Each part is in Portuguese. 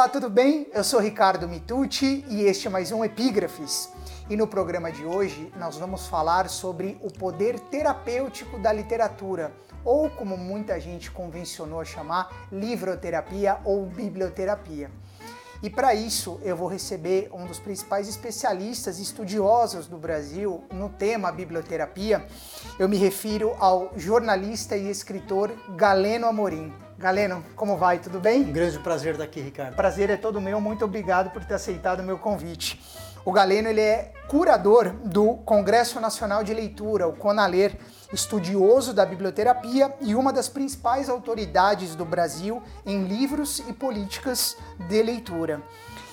Olá, tudo bem? Eu sou Ricardo Mitucci e este é mais um Epígrafes. E no programa de hoje nós vamos falar sobre o poder terapêutico da literatura, ou como muita gente convencionou chamar, livroterapia ou biblioterapia. E para isso eu vou receber um dos principais especialistas e estudiosos do Brasil no tema biblioterapia. Eu me refiro ao jornalista e escritor Galeno Amorim. Galeno, como vai? Tudo bem? Um grande prazer estar aqui, Ricardo. Prazer é todo meu. Muito obrigado por ter aceitado o meu convite. O Galeno ele é curador do Congresso Nacional de Leitura, o CONALER, estudioso da biblioterapia e uma das principais autoridades do Brasil em livros e políticas de leitura.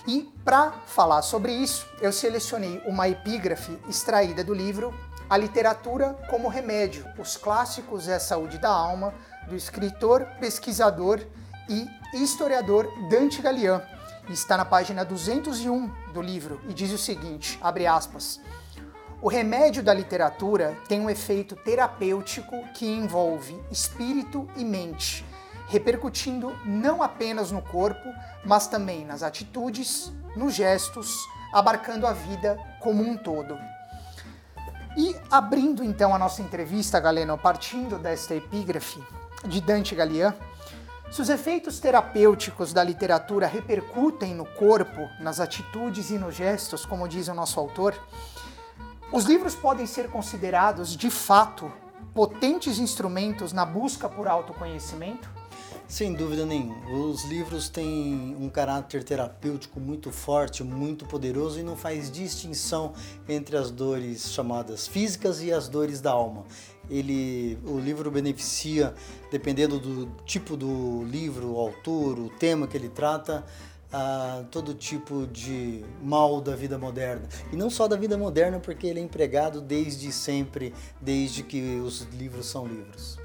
E para falar sobre isso, eu selecionei uma epígrafe extraída do livro A Literatura como Remédio: Os Clássicos é a Saúde da Alma, do escritor, pesquisador e historiador Dante Galian está na página 201 do livro e diz o seguinte, abre aspas: O remédio da literatura tem um efeito terapêutico que envolve espírito e mente, repercutindo não apenas no corpo, mas também nas atitudes, nos gestos, abarcando a vida como um todo. E abrindo então a nossa entrevista, Galeno, partindo desta epígrafe de Dante Galian, se os efeitos terapêuticos da literatura repercutem no corpo, nas atitudes e nos gestos, como diz o nosso autor, os livros podem ser considerados, de fato, potentes instrumentos na busca por autoconhecimento? Sem dúvida nenhuma. Os livros têm um caráter terapêutico muito forte, muito poderoso e não faz distinção entre as dores chamadas físicas e as dores da alma ele, o livro beneficia, dependendo do tipo do livro, o autor, o tema que ele trata, a todo tipo de mal da vida moderna. E não só da vida moderna, porque ele é empregado desde sempre, desde que os livros são livros.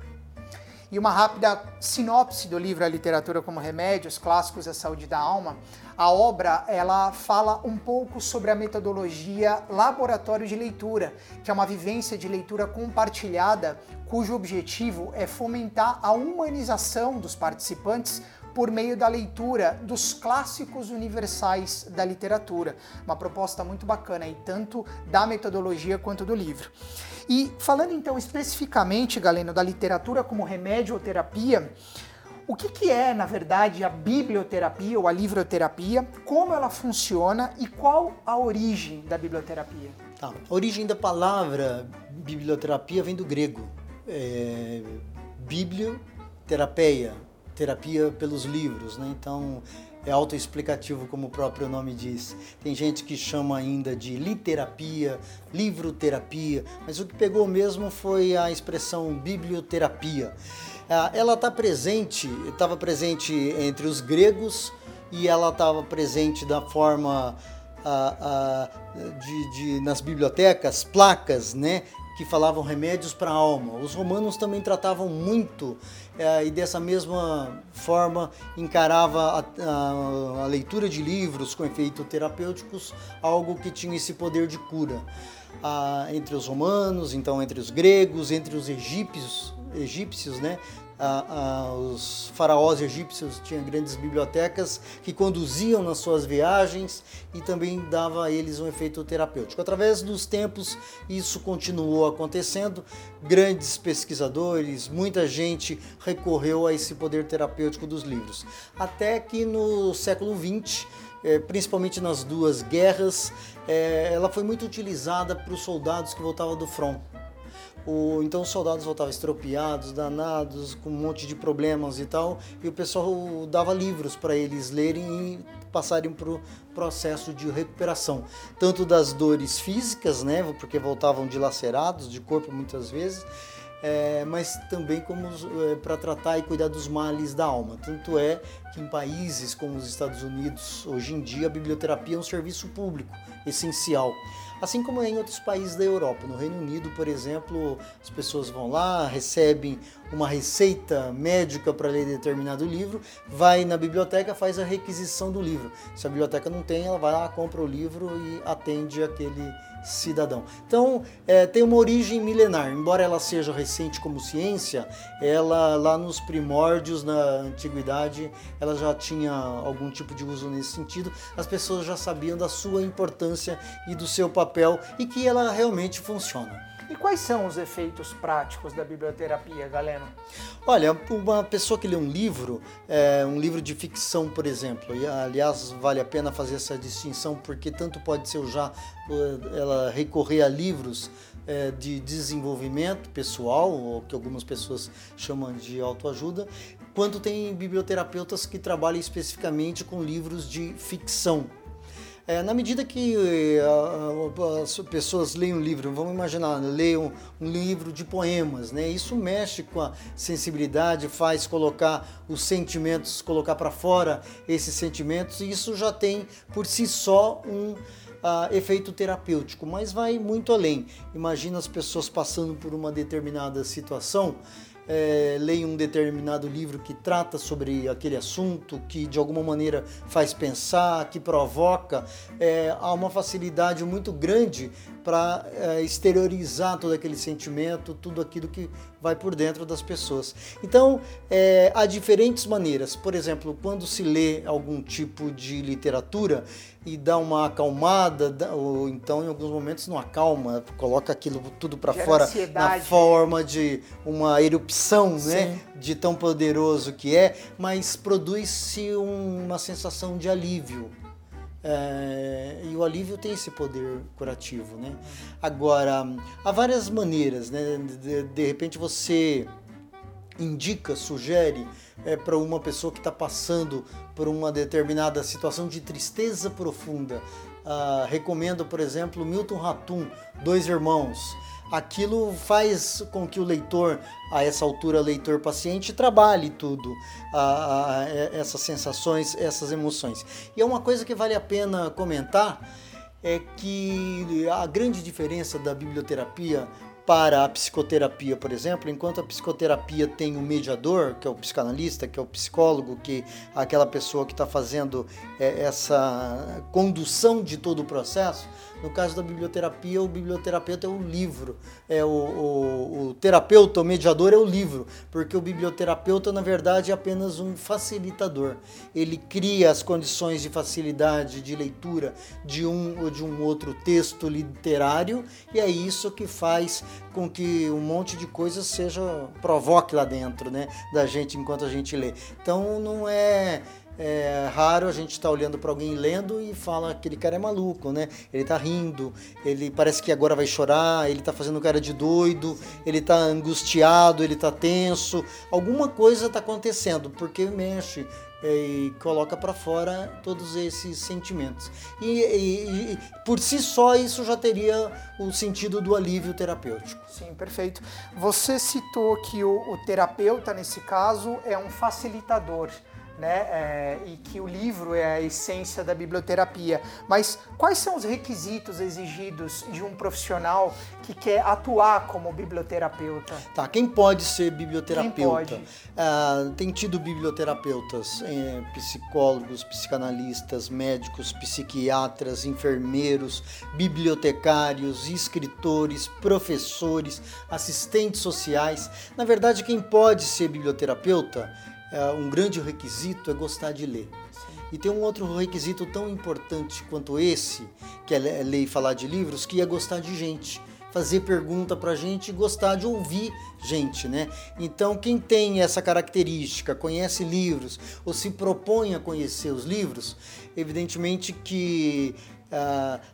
E uma rápida sinopse do livro A Literatura como Remédio, os Clássicos da Saúde da Alma. A obra ela fala um pouco sobre a metodologia Laboratório de Leitura, que é uma vivência de leitura compartilhada, cujo objetivo é fomentar a humanização dos participantes por meio da leitura dos clássicos universais da literatura. Uma proposta muito bacana aí, tanto da metodologia quanto do livro. E falando então especificamente, Galeno, da literatura como remédio ou terapia, o que, que é, na verdade, a biblioterapia ou a livroterapia, como ela funciona e qual a origem da biblioterapia? Tá. A origem da palavra biblioterapia vem do grego. É, biblioterapeia, terapia pelos livros, né? Então é autoexplicativo, como o próprio nome diz. Tem gente que chama ainda de literapia, livroterapia, mas o que pegou mesmo foi a expressão biblioterapia. Ah, ela está presente, estava presente entre os gregos e ela estava presente da forma ah, ah, de, de, nas bibliotecas, placas, né? Que falavam remédios para a alma. Os romanos também tratavam muito é, e dessa mesma forma encarava a, a, a, leitura de livros com efeitos terapêuticos algo que tinha esse poder de cura. Ah, entre os romanos, então entre os gregos, entre os egípcios, egípcios, né? Os faraós egípcios tinham grandes bibliotecas que conduziam nas suas viagens e também dava a eles um efeito terapêutico. Através dos tempos, isso continuou acontecendo. Grandes pesquisadores, muita gente recorreu a esse poder terapêutico dos livros. Até que no século XX, eh, principalmente nas duas guerras, eh, ela foi muito utilizada para os soldados que voltavam do front. Então os soldados voltavam estropiados, danados, com um monte de problemas e tal, e o pessoal dava livros para eles lerem e passarem para o processo de recuperação, tanto das dores físicas, né, porque voltavam dilacerados de corpo muitas vezes, é, mas também como é, para tratar e cuidar dos males da alma. Tanto é que em países como os Estados Unidos, hoje em dia, a biblioterapia é um serviço público essencial. Assim como em outros países da Europa. No Reino Unido, por exemplo, as pessoas vão lá, recebem uma receita médica para ler determinado livro, vai na biblioteca, faz a requisição do livro. Se a biblioteca não tem, ela vai lá, compra o livro e atende aquele cidadão. Então, é, tem uma origem milenar, embora ela seja recente como ciência, ela lá nos primórdios, na antiguidade, ela já tinha algum tipo de uso nesse sentido. As pessoas já sabiam da sua importância e do seu papel e que ela realmente funciona. E quais são os efeitos práticos da biblioterapia, Galeno? Olha, uma pessoa que lê um livro, é, um livro de ficção, por exemplo, e aliás vale a pena fazer essa distinção porque tanto pode ser já ela recorrer a livros é, de desenvolvimento pessoal, ou que algumas pessoas chamam de autoajuda, quanto tem biblioterapeutas que trabalham especificamente com livros de ficção. É, na medida que uh, as pessoas leem um livro, vamos imaginar, leiam um, um livro de poemas, né? Isso mexe com a sensibilidade, faz colocar os sentimentos, colocar para fora esses sentimentos, e isso já tem por si só um uh, efeito terapêutico, mas vai muito além. Imagina as pessoas passando por uma determinada situação é, um determinado livro que trata sobre aquele assunto, que de alguma maneira faz pensar, que provoca, é, há uma facilidade muito grande para é, exteriorizar todo aquele sentimento, tudo aquilo que vai por dentro das pessoas. Então, é, há diferentes maneiras. Por exemplo, quando se lê algum tipo de literatura e dá uma acalmada, ou então em alguns momentos não acalma, coloca aquilo tudo para fora ansiedade. na forma de uma erupção, né, de tão poderoso que é, mas produz-se uma sensação de alívio. É, e o alívio tem esse poder curativo, né? Agora, há várias maneiras, né? De, de repente você indica, sugere é, para uma pessoa que está passando por uma determinada situação de tristeza profunda. Ah, recomendo, por exemplo, Milton Ratum, Dois Irmãos aquilo faz com que o leitor, a essa altura, leitor paciente, trabalhe tudo, a, essas sensações, essas emoções. E é uma coisa que vale a pena comentar é que a grande diferença da biblioterapia para a psicoterapia, por exemplo, enquanto a psicoterapia tem o mediador, que é o psicanalista, que é o psicólogo, que é aquela pessoa que está fazendo é, essa condução de todo o processo, no caso da biblioterapia, o biblioterapeuta é o livro, é o, o, o terapeuta, o mediador é o livro, porque o biblioterapeuta, na verdade, é apenas um facilitador. Ele cria as condições de facilidade de leitura de um ou de um outro texto literário e é isso que faz com que um monte de coisas seja provoque lá dentro, né, da gente enquanto a gente lê. Então não é é raro a gente estar tá olhando para alguém lendo e fala aquele cara é maluco, né? Ele tá rindo, ele parece que agora vai chorar, ele tá fazendo cara de doido, ele tá angustiado, ele tá tenso, alguma coisa tá acontecendo porque mexe é, e coloca para fora todos esses sentimentos. E, e, e, por si só isso já teria o sentido do alívio terapêutico. Sim, perfeito. Você citou que o, o terapeuta nesse caso é um facilitador né? É, e que o livro é a essência da biblioterapia. Mas quais são os requisitos exigidos de um profissional que quer atuar como biblioterapeuta? Tá, quem pode ser biblioterapeuta? Pode? Ah, tem tido biblioterapeutas, eh, psicólogos, psicanalistas, médicos, psiquiatras, enfermeiros, bibliotecários, escritores, professores, assistentes sociais. Na verdade, quem pode ser biblioterapeuta é, um grande requisito é gostar de ler. E tem um outro requisito tão importante quanto esse, que é, é ler e falar de livros, que é gostar de gente. Fazer pergunta pra gente e gostar de ouvir gente, né? Então, quem tem essa característica, conhece livros ou se propõe a conhecer os livros, evidentemente que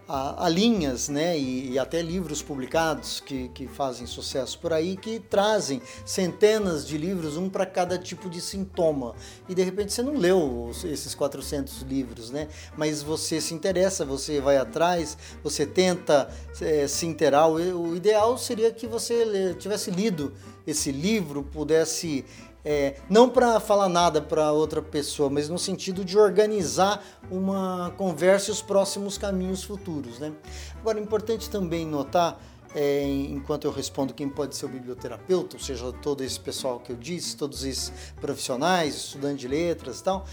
há, linhas né, e, e, até livros publicados que, que fazem sucesso por aí que trazem centenas de livros, um para cada tipo de sintoma. E de repente você não leu esses 400 livros, né? mas você se interessa, você vai atrás, você tenta é, se inteirar. O, o ideal seria que você tivesse lido esse livro, pudesse é, não para falar nada para outra pessoa, mas no sentido de organizar uma conversa e os próximos caminhos futuros. Né? Agora, é importante também notar é, enquanto eu respondo quem pode ser o biblioterapeuta, ou seja, todo esse pessoal que eu disse, todos esses profissionais, estudantes de letras e tal,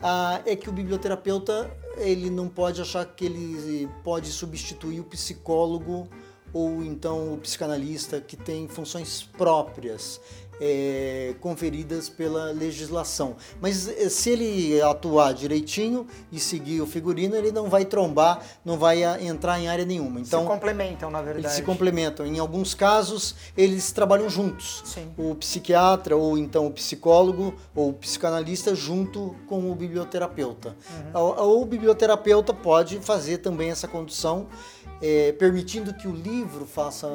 ah, é que o biblioterapeuta ele não pode achar que ele pode substituir o psicólogo ou então o psicanalista que tem funções próprias é, conferidas pela legislação. Mas eh, se ele atuar direitinho e seguir o figurino, ele não vai trombar, não vai entrar em área nenhuma. Então, se complementam, na verdade. Eles se complementam. Em alguns casos, eles trabalham juntos. Sim. O psiquiatra, ou então o psicólogo, ou o psicanalista, junto com o biblioterapeuta. Uhum. Ou o biblioterapeuta pode fazer também essa condução é, permitindo que o livro faça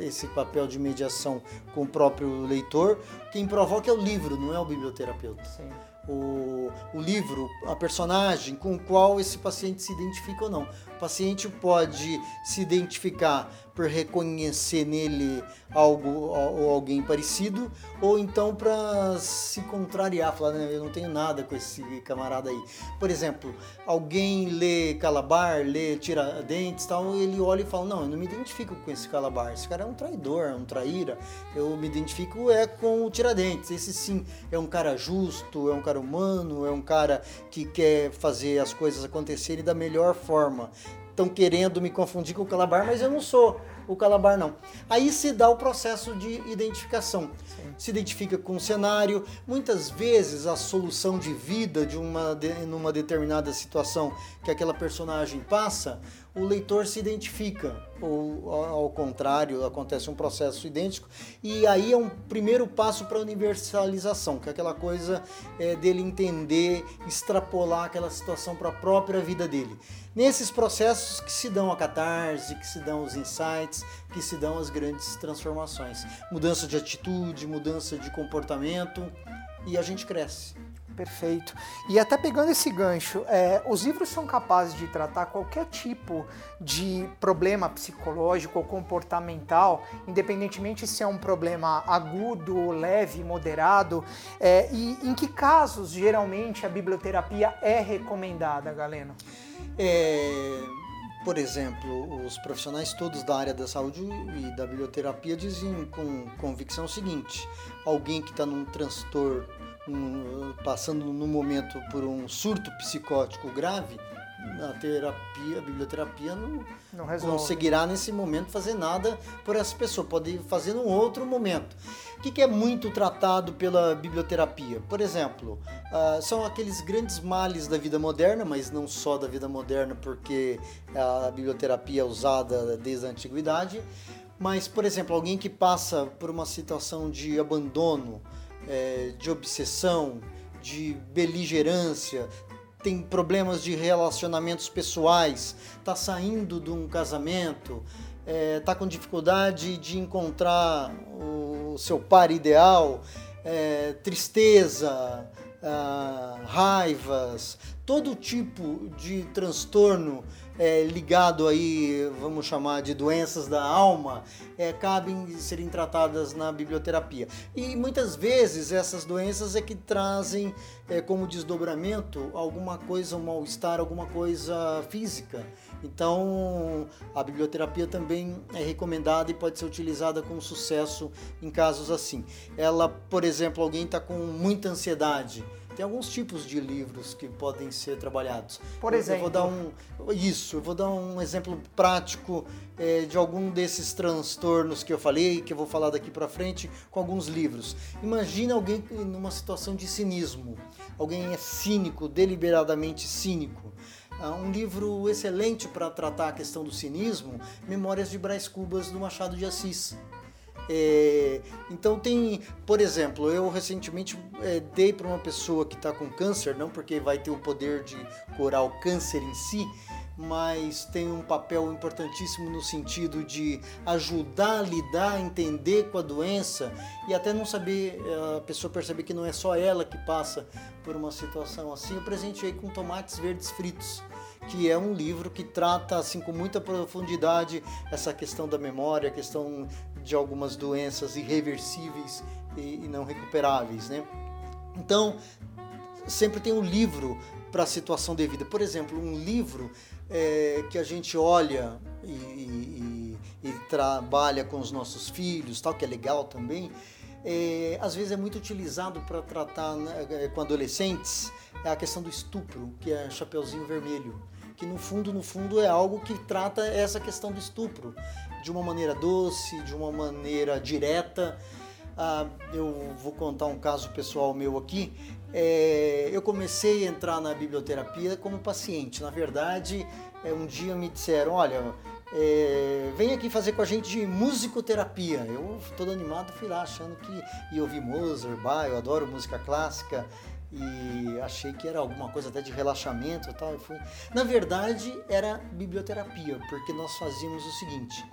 esse papel de mediação com o próprio leitor. Quem provoca é o livro, não é o biblioterapeuta. Sim. O, o livro, a personagem com o qual esse paciente se identifica ou não. O paciente pode se identificar por reconhecer nele algo ou alguém parecido, ou então para se contrariar, falar, né, eu não tenho nada com esse camarada aí. Por exemplo, alguém lê Calabar, lê Tiradentes, tal, ele olha e fala, não, eu não me identifico com esse Calabar, esse cara é um traidor, é um traíra, eu me identifico é com o Tiradentes, esse sim é um cara justo, é um cara humano, é um cara que quer fazer as coisas acontecerem da melhor forma estão querendo me confundir com o Calabar, mas eu não sou o Calabar, não. Aí se dá o processo de identificação. Sim. Se identifica com o cenário. Muitas vezes a solução de vida de uma de, numa determinada situação que aquela personagem passa, o leitor se identifica, ou ao contrário, acontece um processo idêntico, e aí é um primeiro passo para a universalização, que é aquela coisa é, dele entender, extrapolar aquela situação para a própria vida dele. Nesses processos que se dão a catarse, que se dão os insights, que se dão as grandes transformações. Mudança de atitude, mudança de comportamento, e a gente cresce. Perfeito. E até pegando esse gancho, é, os livros são capazes de tratar qualquer tipo de problema psicológico ou comportamental, independentemente se é um problema agudo, leve, moderado. É, e em que casos geralmente a biblioterapia é recomendada, Galeno? É, por exemplo, os profissionais todos da área da saúde e da biblioterapia dizem com convicção o seguinte: alguém que está num transtorno um, passando no momento por um surto psicótico grave, a terapia, a biblioterapia não, não conseguirá nesse momento fazer nada por essa pessoa, pode fazer num outro momento. O que, que é muito tratado pela biblioterapia? Por exemplo, uh, são aqueles grandes males da vida moderna, mas não só da vida moderna, porque a biblioterapia é usada desde a antiguidade. Mas, por exemplo, alguém que passa por uma situação de abandono, é, de obsessão, de beligerância, tem problemas de relacionamentos pessoais, está saindo de um casamento, está é, tá com dificuldade de encontrar o seu par ideal, é, tristeza, ah, raivas, todo tipo de transtorno é, ligado aí, vamos chamar de doenças da alma, é, cabem serem tratadas na biblioterapia. E muitas vezes essas doenças é que trazem é, como desdobramento alguma coisa, um mal-estar, alguma coisa física. Então, a biblioterapia também é recomendada e pode ser utilizada com sucesso em casos assim. Ela, por exemplo, alguém está com muita ansiedade tem alguns tipos de livros que podem ser trabalhados. Por exemplo, eu vou dar um isso, eu vou dar um exemplo prático é, de algum desses transtornos que eu falei, que eu vou falar daqui para frente, com alguns livros. Imagina alguém numa situação de cinismo, alguém é cínico, deliberadamente cínico. Ah, um livro excelente para tratar a questão do cinismo, Memórias de Brás Cubas do Machado de Assis. É, então tem, por exemplo, eu recentemente é, dei para uma pessoa que está com câncer, não porque vai ter o poder de curar o câncer em si, mas tem um papel importantíssimo no sentido de ajudar a lidar, a entender com a doença e até não saber, a pessoa perceber que não é só ela que passa por uma situação assim. Eu presenteei com tomates verdes fritos que é um livro que trata assim com muita profundidade essa questão da memória, a questão de algumas doenças irreversíveis e, e não recuperáveis, né? Então, sempre tem um livro para a situação devida. Por exemplo, um livro é, que a gente olha e, e, ele trabalha com os nossos filhos, tal, que é legal também. É, às vezes é muito utilizado para tratar né, é, com adolescentes é a questão do estupro, que é Chapeuzinho Vermelho, que no fundo, no fundo é algo que trata essa questão do estupro de uma maneira doce, de uma maneira direta. Ah, eu vou contar um caso pessoal meu aqui. É, eu comecei a entrar na biblioterapia como paciente. Na verdade, é, um dia me disseram, olha, é, vem aqui fazer com a gente musicoterapia. Eu todo animado fui lá achando que ia ouvir Mozart, Bach, eu adoro música clássica e achei que era alguma coisa até de relaxamento e tal. Eu fui. Na verdade, era biblioterapia, porque nós fazíamos o seguinte: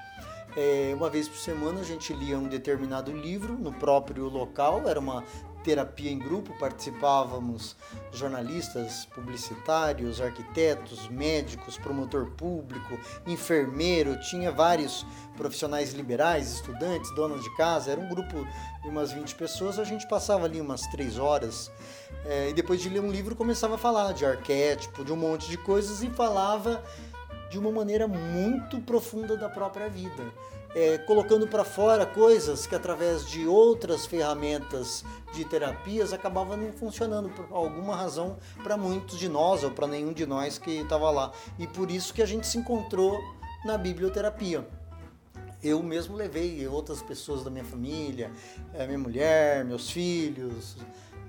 é, uma vez por semana a gente lia um determinado livro no próprio local, era uma terapia em grupo, participávamos jornalistas, publicitários, arquitetos, médicos, promotor público, enfermeiro, tinha vários profissionais liberais, estudantes, donas de casa, era um grupo de umas 20 pessoas, a gente passava ali umas três horas é, e depois de ler um livro começava a falar de arquétipo, de um monte de coisas e falava de uma maneira muito profunda da própria vida é, colocando para fora coisas que através de outras ferramentas de terapias acabavam não funcionando por alguma razão para muitos de nós ou para nenhum de nós que estava lá. E por isso que a gente se encontrou na biblioterapia. Eu mesmo levei outras pessoas da minha família, é, minha mulher, meus filhos,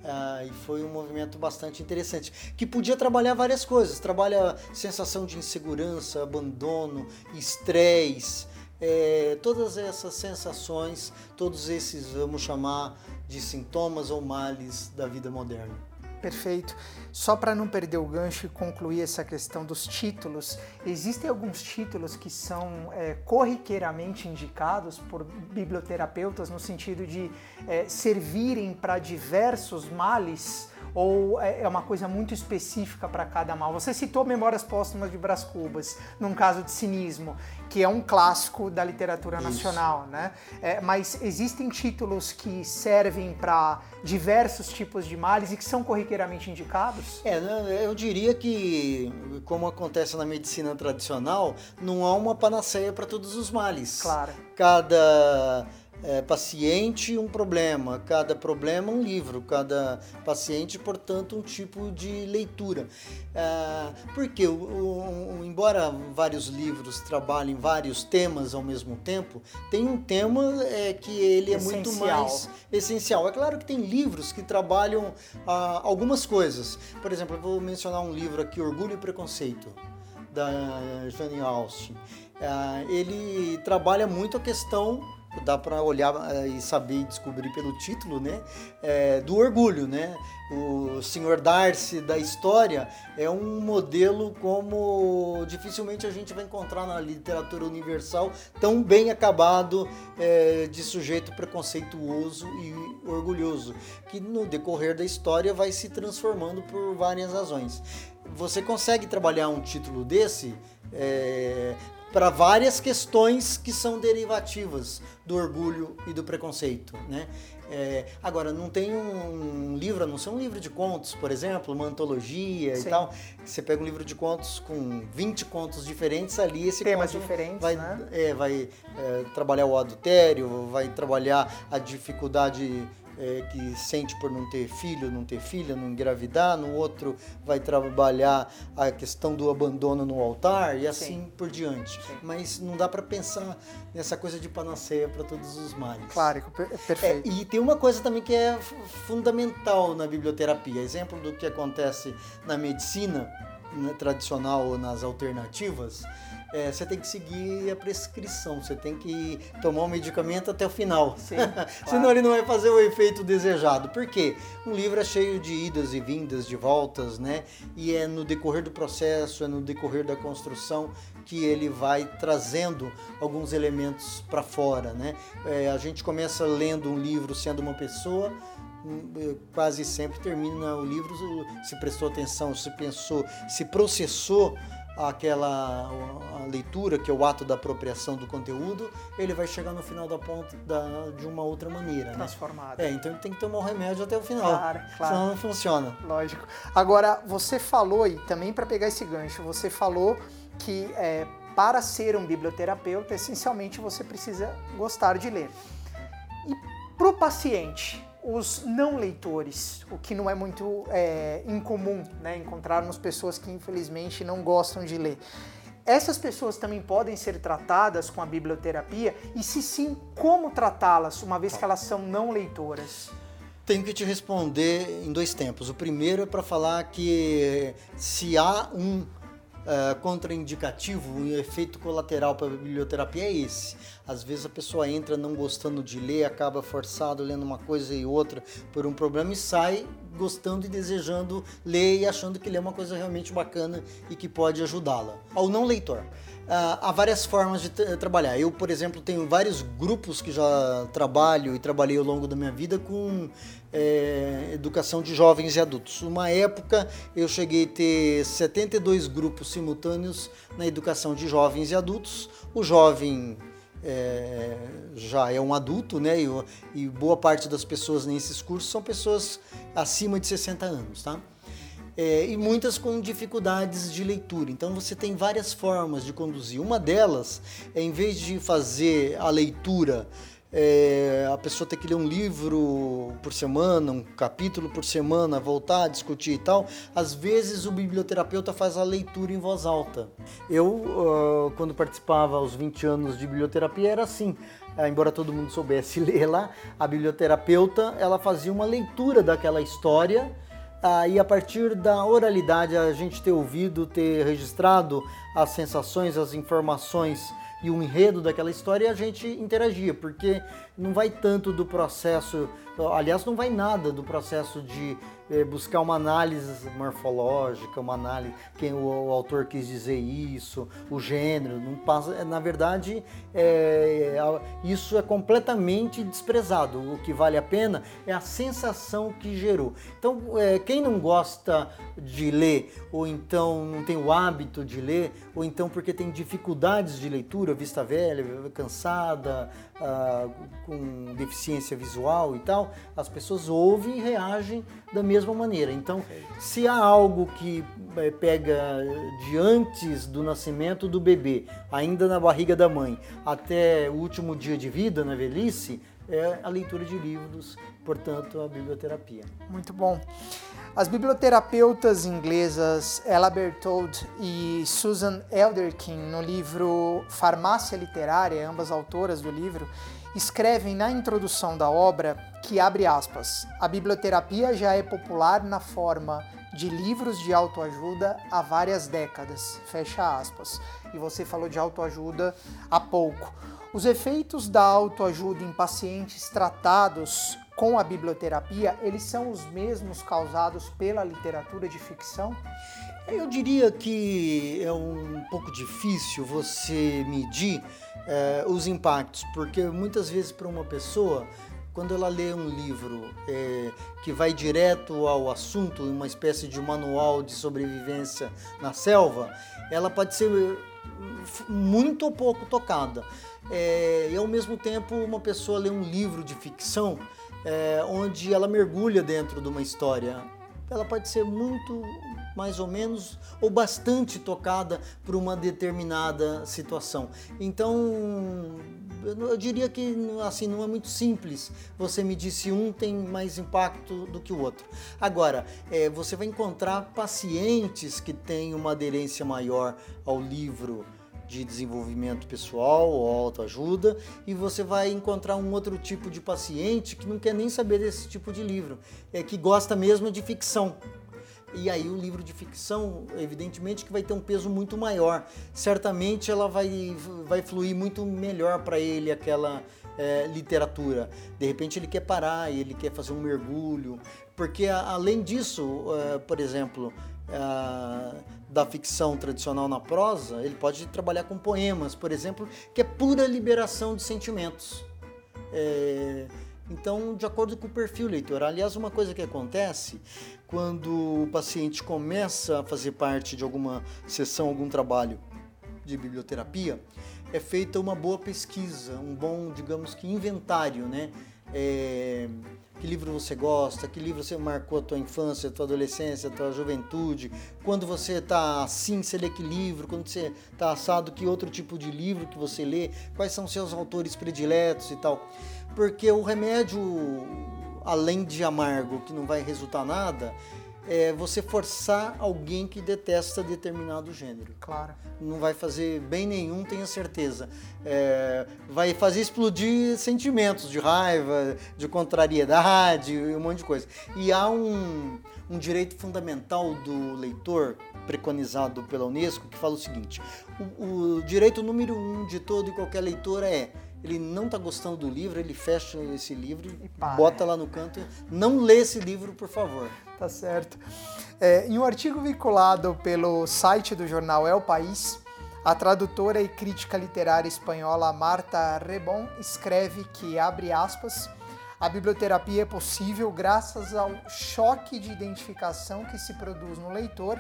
ah, e foi um movimento bastante interessante, que podia trabalhar várias coisas. Trabalha sensação de insegurança, abandono, estresse, é, todas essas sensações, todos esses, vamos chamar de sintomas ou males da vida moderna. Perfeito. Só para não perder o gancho e concluir essa questão dos títulos, existem alguns títulos que são é, corriqueiramente indicados por biblioterapeutas no sentido de é, servirem para diversos males ou é, é uma coisa muito específica para cada mal? Você citou Memórias Póstumas de Brás Cubas, num caso de cinismo, que é um clássico da literatura Isso. nacional, né? É, mas existem títulos que servem para diversos tipos de males e que são corriqueiramente indicados? É, né, eu diria que, como acontece na medicina tradicional, não há uma panaceia para todos os males. Claro. Cada é, paciente um problema, cada problema um livro, cada paciente, portanto, um tipo de leitura. É, porque, o, o, embora vários livros trabalhem vários temas ao mesmo tempo, tem um tema é, que ele é essencial. muito mais essencial. É claro que tem livros que trabalham ah, algumas coisas. Por exemplo, eu vou mencionar um livro aqui, Orgulho e Preconceito, da Jane Austen. É, ele trabalha muito a questão dá para olhar eh, e saber e descobrir pelo título, né? É, do orgulho, né? O Senhor Darcy da história é um modelo como dificilmente a gente vai encontrar na literatura universal tão bem acabado é, de sujeito preconceituoso e orgulhoso, que no decorrer da história vai se transformando por várias razões. Você consegue trabalhar um título desse é, para várias questões que são derivativas do orgulho e do preconceito, né? É, agora, não tem um livro, a não ser um livro de contos, por exemplo, uma antologia Sim. e tal. Você pega um livro de contos com 20 contos diferentes ali, esse Temas diferentes, vai, né? é, vai é, trabalhar o adultério, vai trabalhar a dificuldade é, que sente por não ter filho, não ter filha, não engravidar, no outro vai trabalhar a questão do abandono no altar e assim Sim. por diante. Sim. Mas não dá para pensar nessa coisa de panaceia para todos os males. Claro, perfeito. É, e tem uma coisa também que é fundamental na biblioterapia, exemplo do que acontece na medicina né, tradicional ou nas alternativas, é, você tem que seguir a prescrição, você tem que tomar o medicamento até o final. Sim, claro. Senão ele não vai fazer o efeito desejado. Por quê? Um livro é cheio de idas e vindas, de voltas, né? E é no decorrer do processo, é no decorrer da construção que ele vai trazendo alguns elementos para fora, né? É, a gente começa lendo um livro sendo uma pessoa, hum, quase sempre termina o livro se prestou atenção, se pensou, se processou aquela leitura, que é o ato da apropriação do conteúdo, ele vai chegar no final da ponta da, de uma outra maneira. Né? Transformado. Né? É, então ele tem que tomar o remédio até o final. Claro, claro. Senão não funciona. Lógico. Agora, você falou, e também para pegar esse gancho, você falou que é, para ser um biblioterapeuta, essencialmente você precisa gostar de ler. E para o paciente, os não leitores, o que não é muito é, incomum, né? encontrarmos pessoas que infelizmente não gostam de ler. Essas pessoas também podem ser tratadas com a biblioterapia e se sim, como tratá-las, uma vez que elas são não leitoras? Tenho que te responder em dois tempos. O primeiro é para falar que se há um uh, contraindicativo, um efeito colateral para a biblioterapia é esse. Às vezes a pessoa entra não gostando de ler, acaba forçado lendo uma coisa e outra por um problema e sai gostando e desejando ler e achando que ler é uma coisa realmente bacana e que pode ajudá-la. Ao não leitor. Uh, há várias formas de trabalhar. Eu, por exemplo, tenho vários grupos que já trabalho e trabalhei ao longo da minha vida com é, educação de jovens e adultos. Uma época eu cheguei a ter 72 grupos simultâneos na educação de jovens e adultos. O jovem é, já é um adulto, né? E, e boa parte das pessoas nesses cursos são pessoas acima de 60 anos, tá? É, e muitas com dificuldades de leitura. Então você tem várias formas de conduzir. Uma delas é, em vez de fazer a leitura, é, a pessoa ter que ler um livro por semana, um capítulo por semana, voltar, discutir e tal, às vezes o biblioterapeuta faz a leitura em voz alta. Eu, uh, quando participava aos 20 anos de biblioterapia, era assim. Uh, embora todo mundo soubesse ler lá, a biblioterapeuta ela fazia uma leitura daquela história ah, a partir da oralidade, a gente ter ouvido, ter registrado as sensações, as informações e o enredo daquela história, a gente interagia, porque não vai tanto do processo, aliás, não vai nada do processo de é, buscar uma análise morfológica, uma análise quem o, o, autor quis dizer isso, o gênero, não passa, é, na verdade é, isso é completamente desprezado. O que vale a pena é a sensação que gerou. Então, é, quem não gosta de ler, ou então não tem o hábito de ler, ou então porque tem dificuldades de leitura, vista velha, cansada, ah, com deficiência visual e tal, as pessoas ouvem e reagem da mesma maneira. Então, se há algo que é, pega de antes do nascimento do bebê, ainda na barriga da mãe, até o último dia de vida, na velhice, é a leitura de livros, portanto, a biblioterapia. Muito bom. As biblioterapeutas inglesas Ella Berthold e Susan Elderkin, no livro Farmácia Literária, ambas autoras do livro, escrevem na introdução da obra que abre aspas: a biblioterapia já é popular na forma de livros de autoajuda há várias décadas. Fecha aspas. E você falou de autoajuda há pouco. Os efeitos da autoajuda em pacientes tratados com a biblioterapia, eles são os mesmos causados pela literatura de ficção? Eu diria que é um pouco difícil você medir é, os impactos, porque muitas vezes para uma pessoa, quando ela lê um livro é, que vai direto ao assunto, uma espécie de manual de sobrevivência na selva, ela pode ser muito ou pouco tocada é, e ao mesmo tempo uma pessoa lê um livro de ficção é, onde ela mergulha dentro de uma história. Ela pode ser muito, mais ou menos, ou bastante tocada por uma determinada situação. Então, eu diria que assim não é muito simples você me disse um tem mais impacto do que o outro. Agora, é, você vai encontrar pacientes que têm uma aderência maior ao livro de desenvolvimento pessoal ou autoajuda e você vai encontrar um outro tipo de paciente que não quer nem saber desse tipo de livro, é que gosta mesmo de ficção. E aí o livro de ficção, evidentemente que vai ter um peso muito maior. Certamente ela vai, vai fluir muito melhor para ele aquela é, literatura. De repente ele quer parar, ele quer fazer um mergulho, porque além disso, é, por exemplo, é, da ficção tradicional na prosa, ele pode trabalhar com poemas, por exemplo, que é pura liberação de sentimentos. É, então, de acordo com o perfil leitor. Aliás, uma coisa que acontece quando o paciente começa a fazer parte de alguma sessão, algum trabalho de biblioterapia, é feita uma boa pesquisa, um bom, digamos que, inventário, né? É, que livro você gosta, que livro você marcou a tua infância, a tua adolescência, a tua juventude. Quando você está assim, você lê que livro? Quando você está assado, que outro tipo de livro que você lê? Quais são seus autores prediletos e tal? Porque o remédio, além de amargo, que não vai resultar nada, é você forçar alguém que detesta determinado gênero. Claro. Não vai fazer bem nenhum, tenha certeza. É, vai fazer explodir sentimentos de raiva, de contrariedade, um monte de coisa. E há um, um direito fundamental do leitor, preconizado pela Unesco, que fala o seguinte: o, o direito número um de todo e qualquer leitor é ele não está gostando do livro, ele fecha esse livro e bota lá no canto. Não lê esse livro, por favor. Tá certo. É, em um artigo vinculado pelo site do jornal É o País, a tradutora e crítica literária espanhola Marta Rebon escreve que, abre aspas, a biblioterapia é possível graças ao choque de identificação que se produz no leitor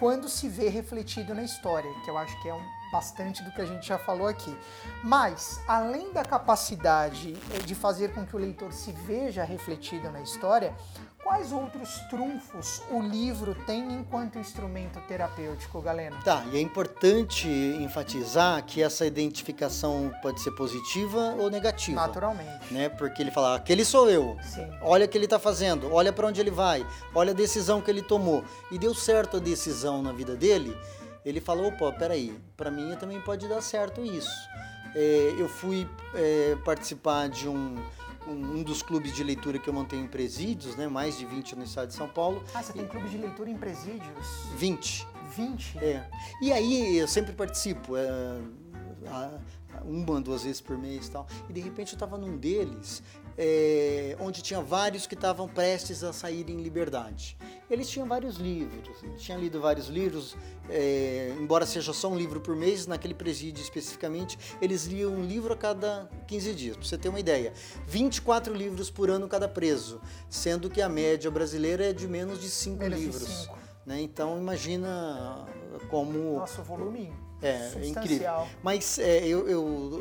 quando se vê refletido na história, que eu acho que é um bastante do que a gente já falou aqui. Mas, além da capacidade eh, de fazer com que o leitor se veja refletido na história, quais outros trunfos o livro tem enquanto instrumento terapêutico, Galeno? Tá, e é importante enfatizar que essa identificação pode ser positiva ou negativa. Naturalmente. Né? Porque ele fala, aquele sou eu. Sim. Olha o que ele está fazendo, olha para onde ele vai, olha a decisão que ele tomou. E deu certo a decisão na vida dele ele falou, opa, peraí, para mim também pode dar certo isso. É, eu fui é, participar de um, um, um, dos clubes de leitura que eu mantenho em presídios, né, mais de 20 no estado de São Paulo. Ah, você tem clube de leitura em presídios? 20. 20? É. E aí eu sempre participo. É, uma, duas vezes por mês e tal. E de repente eu estava num deles, é, onde tinha vários que estavam prestes a sair em liberdade. Eles tinham vários livros, tinham lido vários livros, é, embora seja só um livro por mês, naquele presídio especificamente, eles liam um livro a cada 15 dias, para você ter uma ideia. 24 livros por ano cada preso, sendo que a média brasileira é de menos de 5 livros. Né? Então imagina como. Nosso volume é, é incrível. Mas é, eu, eu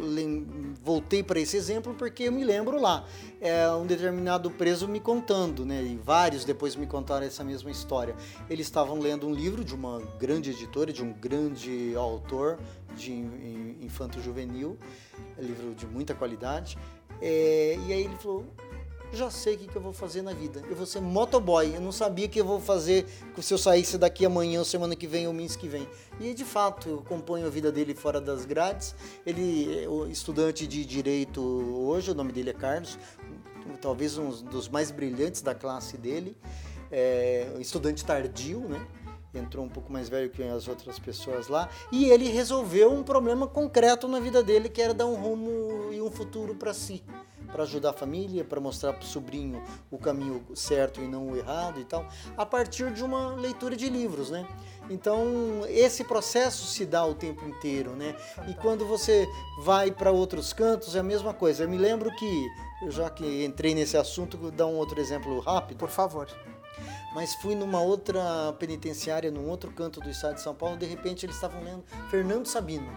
voltei para esse exemplo porque eu me lembro lá. É, um determinado preso me contando, né? E vários depois me contaram essa mesma história. Eles estavam lendo um livro de uma grande editora, de um grande autor de infanto juvenil, livro de muita qualidade. É, e aí ele falou: já sei o que, que eu vou fazer na vida. Eu vou ser motoboy. Eu não sabia que eu vou fazer se eu saísse daqui amanhã, ou semana que vem, ou mês que vem. E de fato, eu acompanho a vida dele fora das grades. Ele é estudante de direito hoje, o nome dele é Carlos, talvez um dos mais brilhantes da classe dele. É, estudante tardio, né? Entrou um pouco mais velho que as outras pessoas lá, e ele resolveu um problema concreto na vida dele, que era dar um rumo e um futuro para si para ajudar a família, para mostrar para o sobrinho o caminho certo e não o errado e tal, a partir de uma leitura de livros, né? Então, esse processo se dá o tempo inteiro, né? E quando você vai para outros cantos, é a mesma coisa. Eu me lembro que, já que entrei nesse assunto, vou dar um outro exemplo rápido. Por favor. Mas fui numa outra penitenciária, num outro canto do estado de São Paulo, de repente eles estavam lendo Fernando Sabino.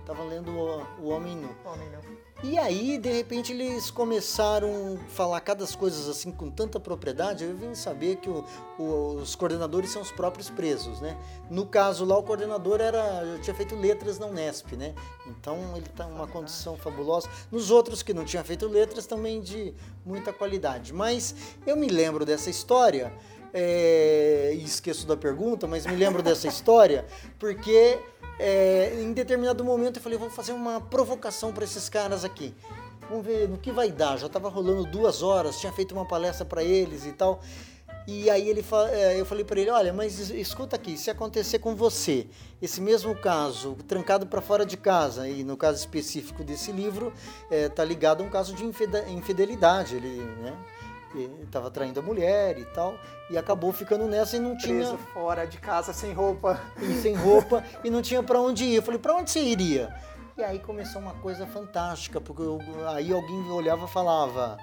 Estavam lendo o, o Homem Nu. Homem Nu. E aí, de repente, eles começaram a falar cada coisas assim com tanta propriedade. Eu vim saber que o, o, os coordenadores são os próprios presos, né? No caso lá, o coordenador era tinha feito letras na Unesp, né? Então ele está em uma condição fabulosa. Nos outros que não tinham feito letras, também de muita qualidade. Mas eu me lembro dessa história. É, esqueço da pergunta, mas me lembro dessa história porque é, em determinado momento eu falei, vou fazer uma provocação para esses caras aqui. Vamos ver no que vai dar. Já estava rolando duas horas, tinha feito uma palestra para eles e tal. E aí ele é, eu falei para ele, olha, mas escuta aqui, se acontecer com você, esse mesmo caso, trancado para fora de casa, e no caso específico desse livro, está é, ligado a um caso de infidelidade, ele, né? Estava traindo a mulher e tal, e acabou ficando nessa e não Preso tinha fora de casa sem roupa. E sem roupa e não tinha para onde ir. Eu falei: "Para onde você iria?" E aí começou uma coisa fantástica, porque eu, aí alguém olhava e falava: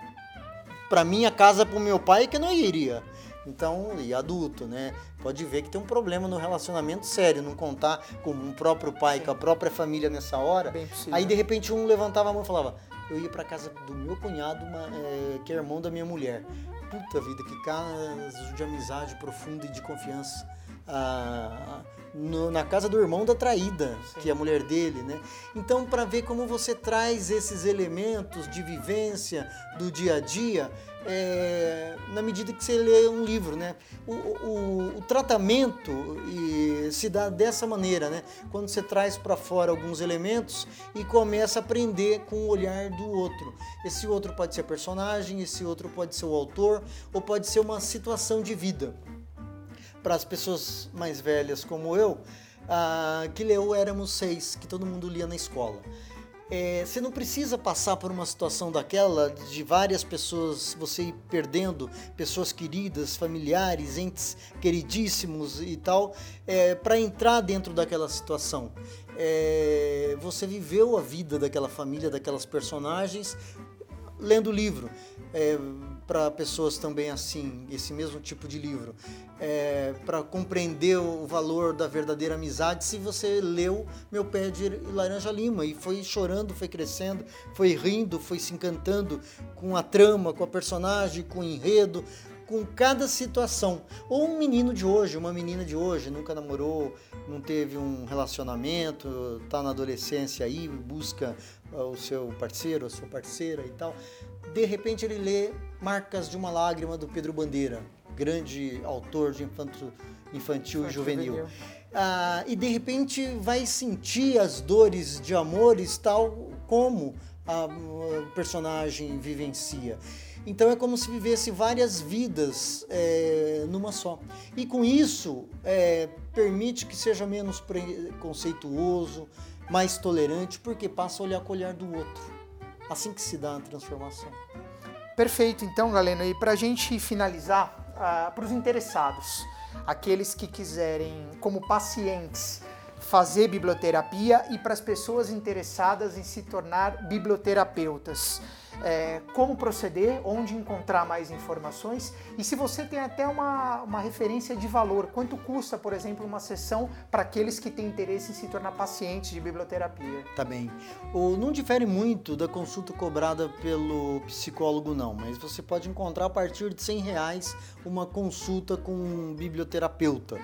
"Para minha casa, para o meu pai que eu não iria". Então, e adulto, né? Pode ver que tem um problema no relacionamento sério, não contar com o próprio pai, Sim. com a própria família nessa hora. Aí de repente um levantava a mão e falava: Eu ia para casa do meu cunhado, uma, é, que é irmão da minha mulher. Puta vida, que caso de amizade profunda e de confiança. Ah, no, na casa do irmão da traída, Sim. que é a mulher dele, né? Então, para ver como você traz esses elementos de vivência do dia a dia, é, na medida que você lê um livro, né? O, o, o tratamento e, se dá dessa maneira, né? Quando você traz para fora alguns elementos e começa a aprender com o olhar do outro. Esse outro pode ser personagem, esse outro pode ser o autor, ou pode ser uma situação de vida para as pessoas mais velhas como eu, ah, que leu Éramos Seis, que todo mundo lia na escola. É, você não precisa passar por uma situação daquela de várias pessoas, você ir perdendo pessoas queridas, familiares, entes queridíssimos e tal, é, para entrar dentro daquela situação. É, você viveu a vida daquela família, daquelas personagens, lendo o livro. Para pessoas também assim, esse mesmo tipo de livro, é, para compreender o valor da verdadeira amizade, se você leu Meu Pé de Laranja Lima e foi chorando, foi crescendo, foi rindo, foi se encantando com a trama, com a personagem, com o enredo, com cada situação. Ou um menino de hoje, uma menina de hoje, nunca namorou, não teve um relacionamento, está na adolescência aí, busca ah, o seu parceiro, a sua parceira e tal. De repente ele lê Marcas de uma Lágrima do Pedro Bandeira, grande autor de infanto, infantil e juvenil. juvenil. Ah, e de repente vai sentir as dores de amores tal como a, o personagem vivencia. Então é como se vivesse várias vidas é, numa só. E com isso é, permite que seja menos preconceituoso, mais tolerante, porque passa a olhar com o olhar do outro. Assim que se dá a transformação. Perfeito, então, Galeno. E para a gente finalizar, uh, ah, para os interessados, aqueles que quiserem, como pacientes, fazer biblioterapia e para as pessoas interessadas em se tornar biblioterapeutas é, como proceder, onde encontrar mais informações e se você tem até uma, uma referência de valor, quanto custa, por exemplo, uma sessão para aqueles que têm interesse em se tornar pacientes de biblioterapia. Tá bem. O, não difere muito da consulta cobrada pelo psicólogo, não, mas você pode encontrar a partir de 100 reais uma consulta com um biblioterapeuta.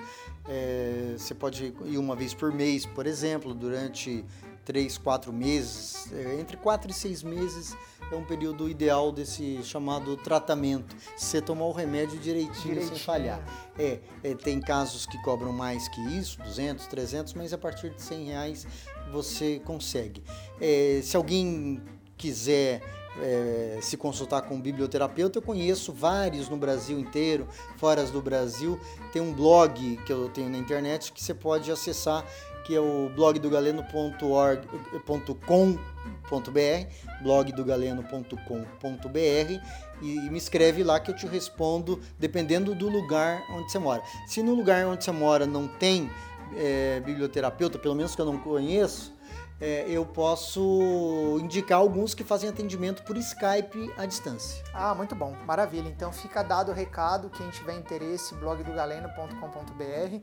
É, você pode ir uma vez por mês, por exemplo, durante três, quatro meses, é, entre quatro e seis meses é um período ideal desse chamado tratamento. Se você tomar o remédio direitinho, direitinho. sem falhar. É, é, tem casos que cobram mais que isso, 200, 300, mas a partir de 100 reais você consegue. É, se alguém quiser é, se consultar com um biblioterapeuta, eu conheço vários no Brasil inteiro, fora do Brasil. Tem um blog que eu tenho na internet que você pode acessar, que é o blogdogaleno.org.com.br, blogdogaleno.com.br e me escreve lá que eu te respondo dependendo do lugar onde você mora. Se no lugar onde você mora não tem é, biblioterapeuta, pelo menos que eu não conheço, é, eu posso indicar alguns que fazem atendimento por Skype à distância. Ah, muito bom, maravilha. Então fica dado o recado, quem tiver interesse, blogdogaleno.com.br,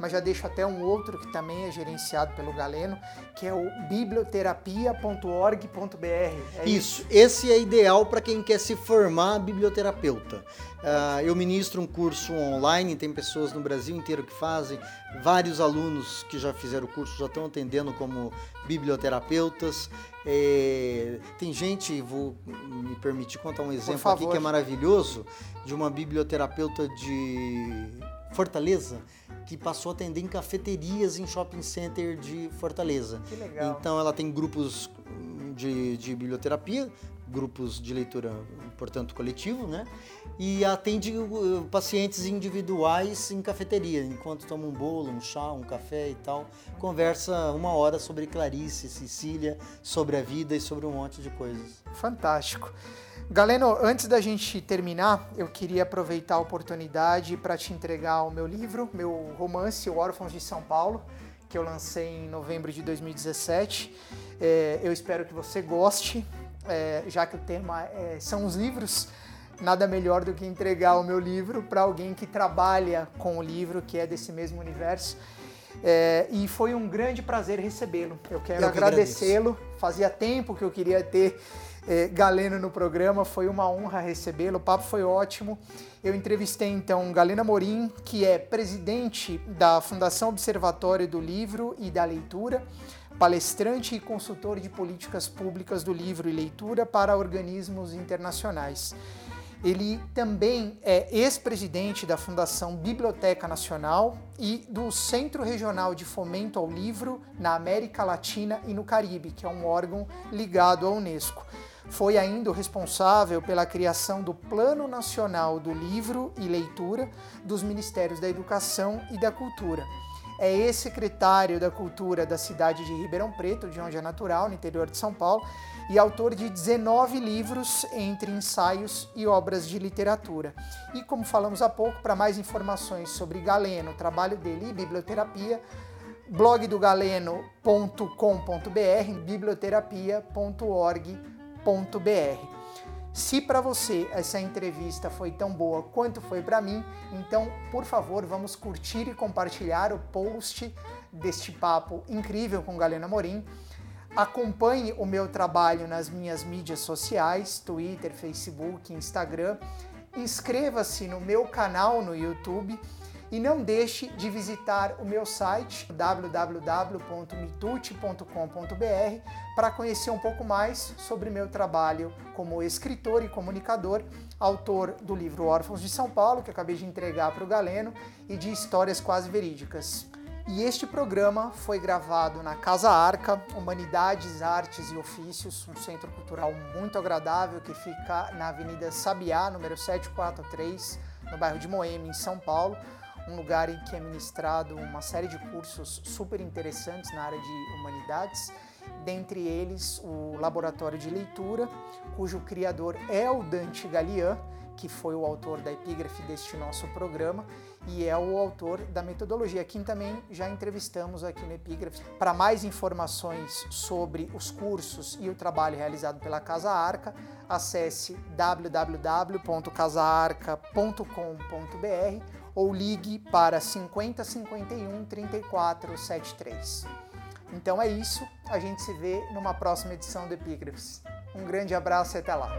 mas já deixo até um outro que também é gerenciado pelo Galeno, que é o biblioterapia.org.br. É isso, isso, esse é ideal para quem quer se formar biblioterapeuta. Uh, eu ministro um curso online, tem pessoas no Brasil inteiro que fazem, vários alunos que já fizeram o curso já estão atendendo como biblioterapeutas. É, tem gente, vou me permitir contar um exemplo aqui que é maravilhoso, de uma biblioterapeuta de Fortaleza que passou a atender em cafeterias em shopping center de Fortaleza. Que legal. Então ela tem grupos de, de biblioterapia, grupos de leitura, portanto, coletivo, né? E atende uh, pacientes individuais em cafeteria, enquanto toma um bolo, um chá, um café e tal. Conversa uma hora sobre Clarice, Cecília, sobre a vida e sobre um monte de coisas. Fantástico. Galeno, antes da gente terminar, eu queria aproveitar a oportunidade para te entregar o meu livro, meu romance, O Órfãos de São Paulo, que eu lancei em novembro de 2017. É, eu espero que você goste, é, já que o tema é, são os livros. nada melhor do que entregar o meu livro para alguém que trabalha com o livro, que é desse mesmo universo. É, e foi um grande prazer recebê-lo. Eu quero agradecê-lo. Fazia tempo que eu queria ter é, Galeno no programa, foi uma honra recebê-lo, o papo foi ótimo. Eu entrevistei então Galena Morim, que é presidente da Fundação Observatório do Livro e da Leitura, palestrante e consultor de políticas públicas do livro e leitura para organismos internacionais. Ele também é ex-presidente da Fundação Biblioteca Nacional e do Centro Regional de Fomento ao Livro na América Latina e no Caribe, que é um órgão ligado à Unesco. Foi ainda o responsável pela criação do Plano Nacional do Livro e Leitura dos Ministérios da Educação e da Cultura. É ex-secretário da Cultura da cidade de Ribeirão Preto, de onde é natural, no interior de São Paulo, e autor de 19 livros entre ensaios e obras de literatura. E como falamos há pouco, para mais informações sobre Galeno, trabalho dele e biblioterapia, blogdogaleno.com.br, biblioterapia.org.br se para você essa entrevista foi tão boa quanto foi para mim, então, por favor, vamos curtir e compartilhar o post deste papo incrível com Galena Morim. Acompanhe o meu trabalho nas minhas mídias sociais, Twitter, Facebook, Instagram. Inscreva-se no meu canal no YouTube e não deixe de visitar o meu site www.mitute.com.br para conhecer um pouco mais sobre meu trabalho como escritor e comunicador, autor do livro Órfãos de São Paulo, que acabei de entregar para o Galeno, e de histórias quase verídicas. E este programa foi gravado na Casa Arca, Humanidades, Artes e Ofícios, um centro cultural muito agradável que fica na Avenida Sabiá, número 743, no bairro de Moema, em São Paulo um lugar em que é ministrado uma série de cursos super interessantes na área de humanidades, dentre eles o Laboratório de Leitura, cujo criador é o Dante Galian, que foi o autor da epígrafe deste nosso programa e é o autor da metodologia, quem também já entrevistamos aqui no Epígrafe. Para mais informações sobre os cursos e o trabalho realizado pela Casa Arca, acesse www.casaarca.com.br ou ligue para 50 51 34 73. Então é isso, a gente se vê numa próxima edição do Epígrafes. Um grande abraço e até lá.